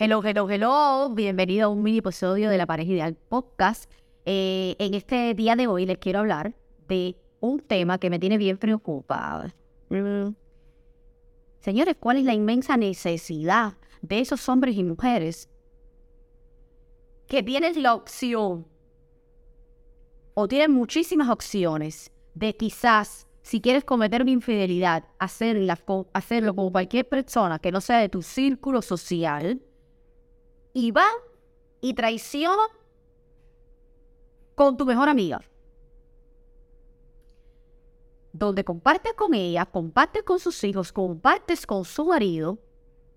Hello, hello, hello. Bienvenido a un mini episodio de La Pareja Ideal Podcast. Eh, en este día de hoy les quiero hablar de un tema que me tiene bien preocupada. Mm. Señores, ¿cuál es la inmensa necesidad de esos hombres y mujeres que tienen la opción o tienen muchísimas opciones de quizás, si quieres cometer una infidelidad, hacerlo con cualquier persona que no sea de tu círculo social? y va y traiciona con tu mejor amiga. Donde compartes con ella, compartes con sus hijos, compartes con su marido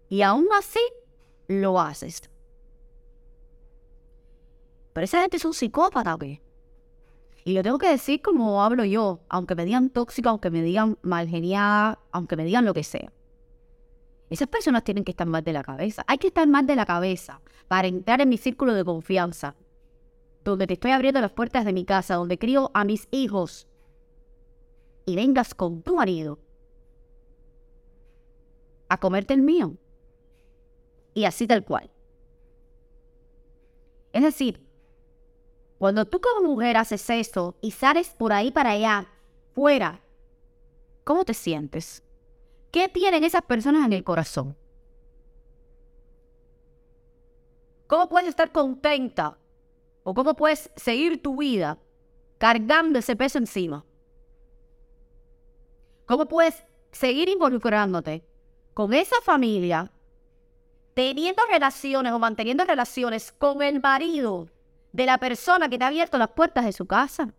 y aún así lo haces. Pero esa gente es un psicópata, ¿qué? Y lo tengo que decir como hablo yo, aunque me digan tóxico, aunque me digan mal genial, aunque me digan lo que sea. Esas personas tienen que estar más de la cabeza. Hay que estar más de la cabeza para entrar en mi círculo de confianza, donde te estoy abriendo las puertas de mi casa, donde crío a mis hijos, y vengas con tu marido a comerte el mío. Y así tal cual. Es decir, cuando tú como mujer haces esto y sales por ahí para allá, fuera, ¿cómo te sientes? ¿Qué tienen esas personas en el corazón? ¿Cómo puedes estar contenta? ¿O cómo puedes seguir tu vida cargando ese peso encima? ¿Cómo puedes seguir involucrándote con esa familia, teniendo relaciones o manteniendo relaciones con el marido de la persona que te ha abierto las puertas de su casa?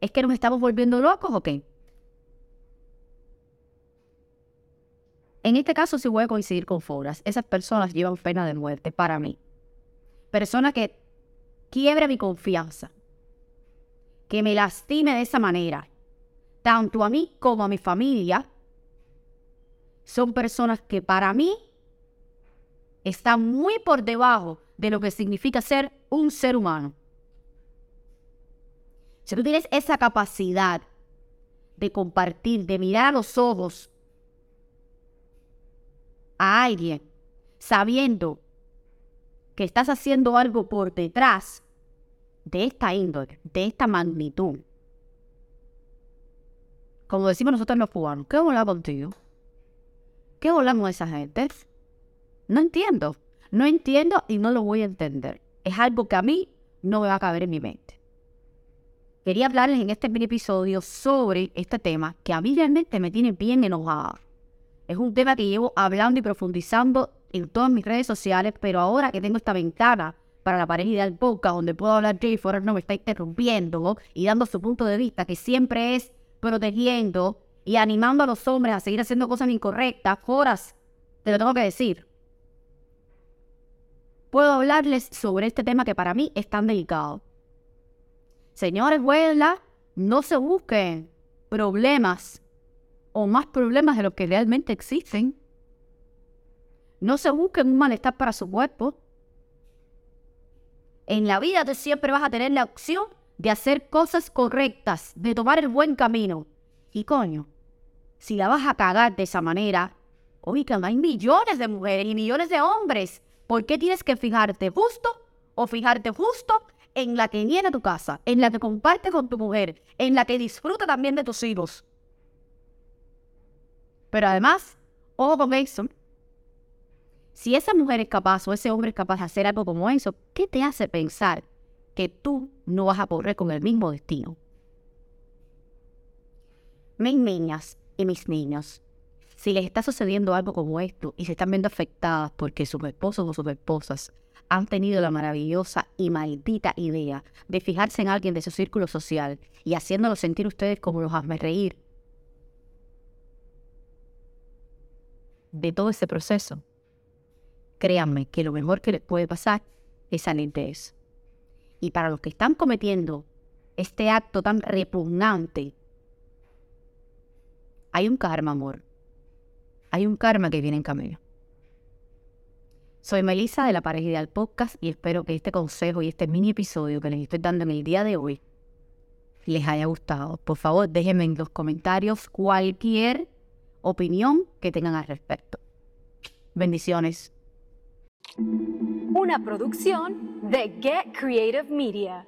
¿Es que nos estamos volviendo locos o qué? En este caso sí voy a coincidir con Foras. Esas personas llevan pena de muerte para mí. Persona que quiebre mi confianza. Que me lastime de esa manera. Tanto a mí como a mi familia. Son personas que para mí están muy por debajo de lo que significa ser un ser humano. Si tú tienes esa capacidad de compartir, de mirar a los ojos a alguien sabiendo que estás haciendo algo por detrás de esta índole, de esta magnitud. Como decimos nosotros los cubanos, ¿qué volar contigo? ¿Qué volamos esa gente? No entiendo. No entiendo y no lo voy a entender. Es algo que a mí no me va a caber en mi mente. Quería hablarles en este mini episodio sobre este tema que a mí realmente me tiene bien enojado. Es un tema que llevo hablando y profundizando en todas mis redes sociales, pero ahora que tengo esta ventana para la pareja ideal podcast, donde puedo hablar Jay Forrest no me está interrumpiendo y dando su punto de vista, que siempre es protegiendo y animando a los hombres a seguir haciendo cosas incorrectas, horas, te lo tengo que decir. Puedo hablarles sobre este tema que para mí es tan delicado. Señores, vuela, no se busquen problemas o más problemas de los que realmente existen. No se busquen un malestar para su cuerpo. En la vida tú siempre vas a tener la opción de hacer cosas correctas, de tomar el buen camino. Y coño, si la vas a cagar de esa manera, oigan, hay millones de mujeres y millones de hombres. ¿Por qué tienes que fijarte justo o fijarte justo en la que viene a tu casa, en la que comparte con tu mujer, en la que disfruta también de tus hijos? Pero además, ojo con eso. Si esa mujer es capaz o ese hombre es capaz de hacer algo como eso, ¿qué te hace pensar que tú no vas a correr con el mismo destino? Mis niñas y mis niños, si les está sucediendo algo como esto y se están viendo afectadas porque sus esposos o sus esposas han tenido la maravillosa y maldita idea de fijarse en alguien de su círculo social y haciéndolo sentir ustedes como los hazme reír de todo ese proceso, créanme que lo mejor que les puede pasar es salir de eso. Y para los que están cometiendo este acto tan repugnante, hay un karma, amor. Hay un karma que viene en camino. Soy Melissa de la Pareja Ideal Podcast y espero que este consejo y este mini episodio que les estoy dando en el día de hoy les haya gustado. Por favor, déjenme en los comentarios cualquier opinión que tengan al respecto. Bendiciones. Una producción de Get Creative Media.